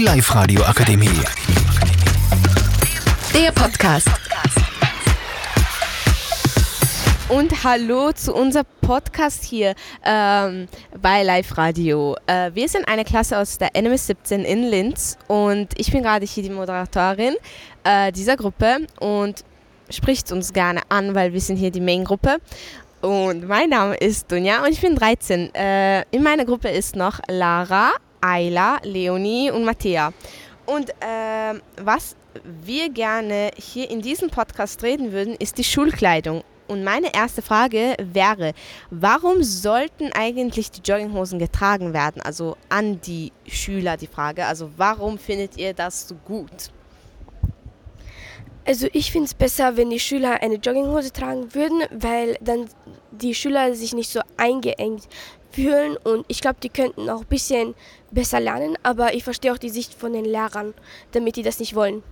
Die Live-Radio Akademie. Der Podcast. Und hallo zu unserem Podcast hier ähm, bei Live Radio. Äh, wir sind eine Klasse aus der NMS 17 in Linz und ich bin gerade hier die Moderatorin äh, dieser Gruppe und spricht uns gerne an, weil wir sind hier die Main-Gruppe. Und mein Name ist Dunja und ich bin 13. Äh, in meiner Gruppe ist noch Lara, Ayla, Leonie und Mattea. Und äh, was wir gerne hier in diesem Podcast reden würden, ist die Schulkleidung. Und meine erste Frage wäre, warum sollten eigentlich die Jogginghosen getragen werden? Also an die Schüler die Frage. Also warum findet ihr das so gut? Also ich finde es besser, wenn die Schüler eine Jogginghose tragen würden, weil dann die Schüler sich nicht so eingeengt fühlen und ich glaube, die könnten auch ein bisschen besser lernen, aber ich verstehe auch die Sicht von den Lehrern, damit die das nicht wollen.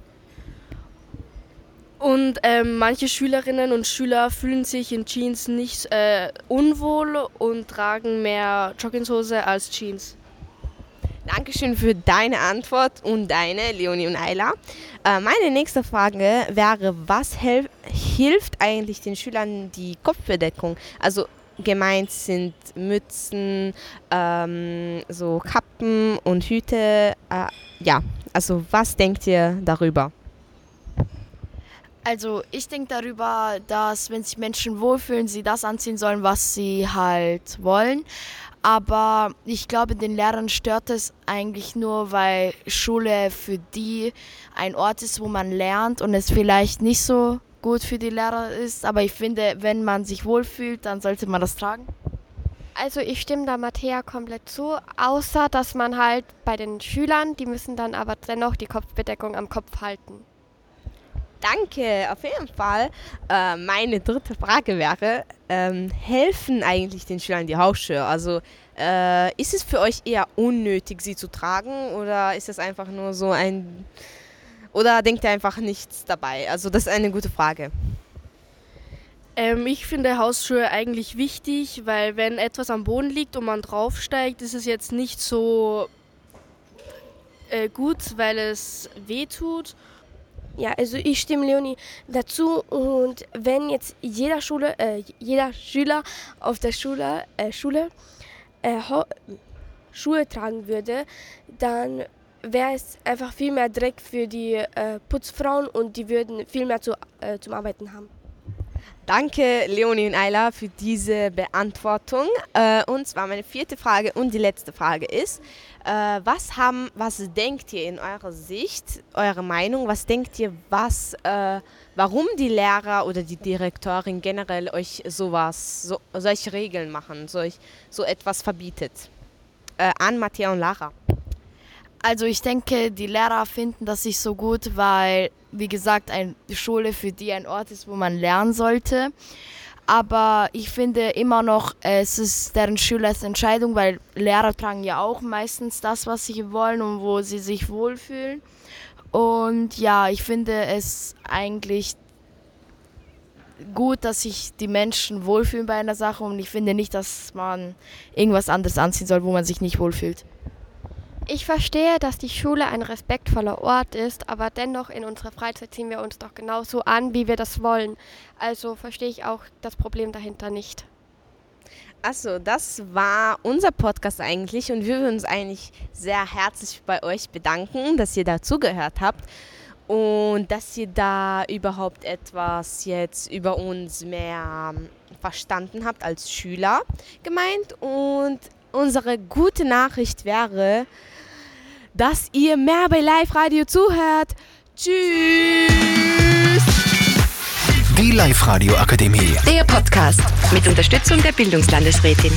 Und ähm, manche Schülerinnen und Schüler fühlen sich in Jeans nicht äh, unwohl und tragen mehr Jogginghose als Jeans. Dankeschön für deine Antwort und deine, Leonie und Ayla. Äh, meine nächste Frage wäre, was hilft eigentlich den Schülern die Kopfbedeckung? Also gemeint sind Mützen, ähm, so Kappen und Hüte. Äh, ja, also was denkt ihr darüber? Also ich denke darüber, dass wenn sich Menschen wohlfühlen, sie das anziehen sollen, was sie halt wollen. Aber ich glaube, den Lehrern stört es eigentlich nur, weil Schule für die ein Ort ist, wo man lernt und es vielleicht nicht so gut für die Lehrer ist. Aber ich finde, wenn man sich wohlfühlt, dann sollte man das tragen. Also ich stimme da Mattea komplett zu, außer dass man halt bei den Schülern, die müssen dann aber dennoch die Kopfbedeckung am Kopf halten. Danke, auf jeden Fall. Äh, meine dritte Frage wäre, ähm, helfen eigentlich den Schülern die Hausschuhe? Also äh, ist es für euch eher unnötig, sie zu tragen oder ist es einfach nur so ein... Oder denkt ihr einfach nichts dabei? Also das ist eine gute Frage. Ähm, ich finde Hausschuhe eigentlich wichtig, weil wenn etwas am Boden liegt und man draufsteigt, ist es jetzt nicht so äh, gut, weil es weh tut. Ja, also ich stimme Leonie dazu und wenn jetzt jeder Schule, äh, jeder Schüler auf der Schule, äh, Schule äh, Schuhe tragen würde, dann wäre es einfach viel mehr Dreck für die äh, Putzfrauen und die würden viel mehr zu, äh, zum Arbeiten haben. Danke, Leonie und Ayla, für diese Beantwortung. Äh, und zwar meine vierte Frage und die letzte Frage ist, äh, was, haben, was denkt ihr in eurer Sicht, eure Meinung, was denkt ihr, was, äh, warum die Lehrer oder die Direktorin generell euch sowas, so, solche Regeln machen, solch, so etwas verbietet? Äh, an Matthäa und Lara. Also ich denke, die Lehrer finden das nicht so gut, weil, wie gesagt, eine Schule für die ein Ort ist, wo man lernen sollte. Aber ich finde immer noch, es ist deren Schülers Entscheidung, weil Lehrer tragen ja auch meistens das, was sie wollen und wo sie sich wohlfühlen. Und ja, ich finde es eigentlich gut, dass sich die Menschen wohlfühlen bei einer Sache und ich finde nicht, dass man irgendwas anderes anziehen soll, wo man sich nicht wohlfühlt. Ich verstehe, dass die Schule ein respektvoller Ort ist, aber dennoch in unserer Freizeit ziehen wir uns doch genauso an, wie wir das wollen. Also verstehe ich auch das Problem dahinter nicht. Achso, das war unser Podcast eigentlich und wir würden uns eigentlich sehr herzlich bei euch bedanken, dass ihr dazugehört habt und dass ihr da überhaupt etwas jetzt über uns mehr verstanden habt als Schüler gemeint. Und unsere gute Nachricht wäre, dass ihr mehr bei Live Radio zuhört. Tschüss! Die Live Radio Akademie. Der Podcast mit Unterstützung der Bildungslandesrätin.